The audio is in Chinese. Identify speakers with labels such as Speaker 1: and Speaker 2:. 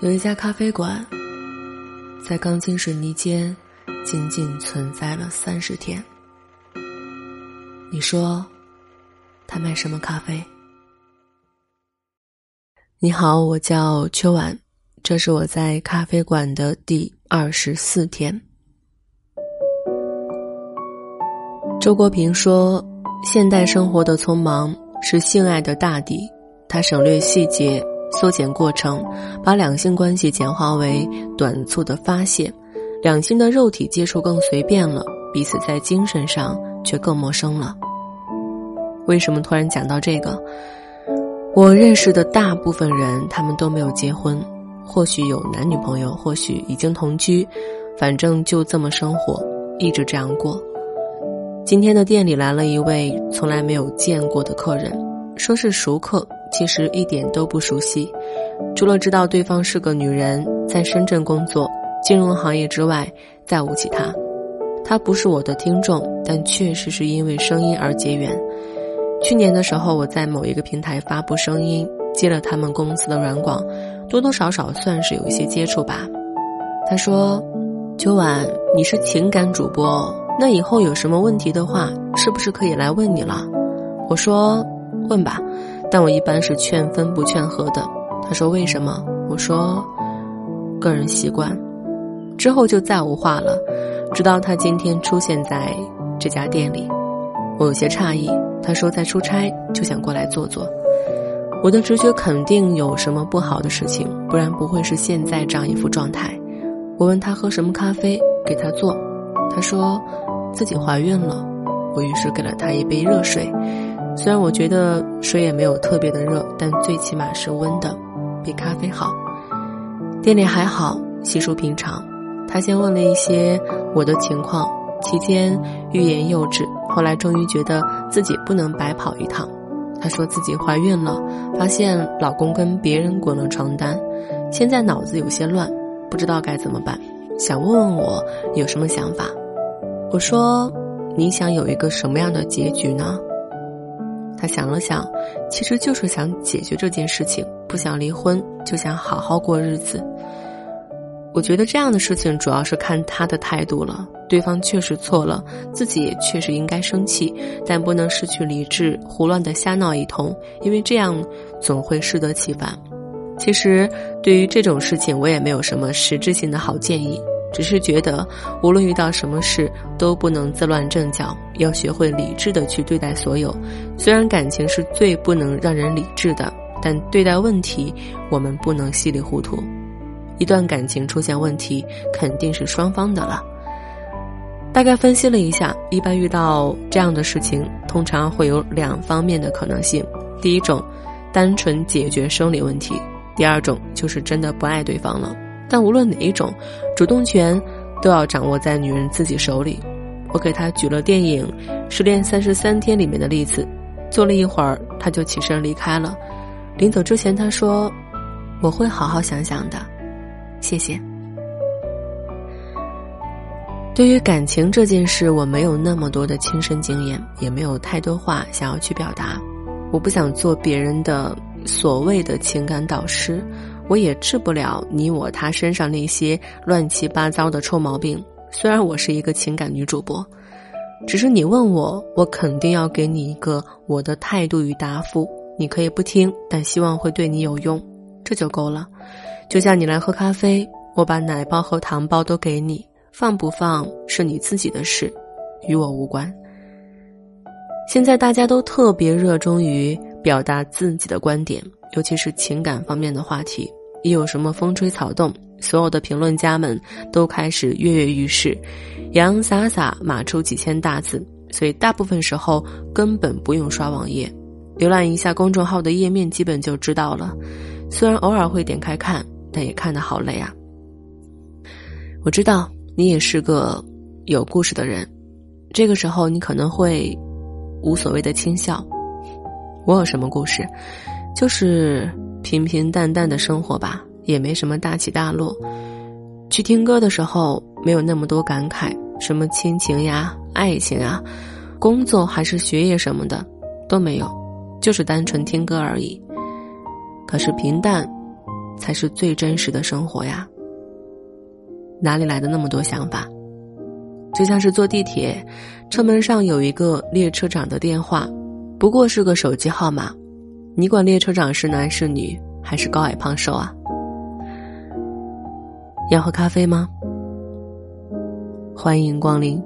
Speaker 1: 有一家咖啡馆，在钢筋水泥间仅仅存在了三十天。你说，他卖什么咖啡？你好，我叫秋晚，这是我在咖啡馆的第二十四天。周国平说：“现代生活的匆忙是性爱的大敌，他省略细节。”缩减过程，把两性关系简化为短促的发泄，两性的肉体接触更随便了，彼此在精神上却更陌生了。为什么突然讲到这个？我认识的大部分人，他们都没有结婚，或许有男女朋友，或许已经同居，反正就这么生活，一直这样过。今天的店里来了一位从来没有见过的客人，说是熟客。其实一点都不熟悉，除了知道对方是个女人，在深圳工作，金融行业之外，再无其他。他不是我的听众，但确实是因为声音而结缘。去年的时候，我在某一个平台发布声音，接了他们公司的软广，多多少少算是有一些接触吧。他说：“秋晚，你是情感主播，那以后有什么问题的话，是不是可以来问你了？”我说：“问吧。”但我一般是劝分不劝和的。他说：“为什么？”我说：“个人习惯。”之后就再无话了。直到他今天出现在这家店里，我有些诧异。他说在出差，就想过来坐坐。我的直觉肯定有什么不好的事情，不然不会是现在这样一副状态。我问他喝什么咖啡，给他做。他说自己怀孕了。我于是给了他一杯热水。虽然我觉得水也没有特别的热，但最起码是温的，比咖啡好。店里还好，稀疏平常。他先问了一些我的情况，期间欲言又止，后来终于觉得自己不能白跑一趟。他说自己怀孕了，发现老公跟别人滚了床单，现在脑子有些乱，不知道该怎么办，想问问我有什么想法。我说，你想有一个什么样的结局呢？他想了想，其实就是想解决这件事情，不想离婚，就想好好过日子。我觉得这样的事情主要是看他的态度了。对方确实错了，自己也确实应该生气，但不能失去理智，胡乱的瞎闹一通，因为这样总会适得其反。其实对于这种事情，我也没有什么实质性的好建议。只是觉得，无论遇到什么事，都不能自乱阵脚，要学会理智的去对待所有。虽然感情是最不能让人理智的，但对待问题，我们不能稀里糊涂。一段感情出现问题，肯定是双方的了。大概分析了一下，一般遇到这样的事情，通常会有两方面的可能性：第一种，单纯解决生理问题；第二种，就是真的不爱对方了。但无论哪一种，主动权都要掌握在女人自己手里。我给她举了电影《失恋三十三天》里面的例子，坐了一会儿，她就起身离开了。临走之前，她说：“我会好好想想的，谢谢。”对于感情这件事，我没有那么多的亲身经验，也没有太多话想要去表达。我不想做别人的所谓的情感导师。我也治不了你我他身上那些乱七八糟的臭毛病。虽然我是一个情感女主播，只是你问我，我肯定要给你一个我的态度与答复。你可以不听，但希望会对你有用，这就够了。就像你来喝咖啡，我把奶包和糖包都给你，放不放是你自己的事，与我无关。现在大家都特别热衷于表达自己的观点，尤其是情感方面的话题。一有什么风吹草动，所有的评论家们都开始跃跃欲试，洋洋洒洒码出几千大字，所以大部分时候根本不用刷网页，浏览一下公众号的页面，基本就知道了。虽然偶尔会点开看，但也看得好累啊。我知道你也是个有故事的人，这个时候你可能会无所谓的轻笑。我有什么故事？就是。平平淡淡的生活吧，也没什么大起大落。去听歌的时候，没有那么多感慨，什么亲情呀、爱情啊、工作还是学业什么的都没有，就是单纯听歌而已。可是平淡，才是最真实的生活呀。哪里来的那么多想法？就像是坐地铁，车门上有一个列车长的电话，不过是个手机号码。你管列车长是男是女，还是高矮胖瘦啊？要喝咖啡吗？欢迎光临。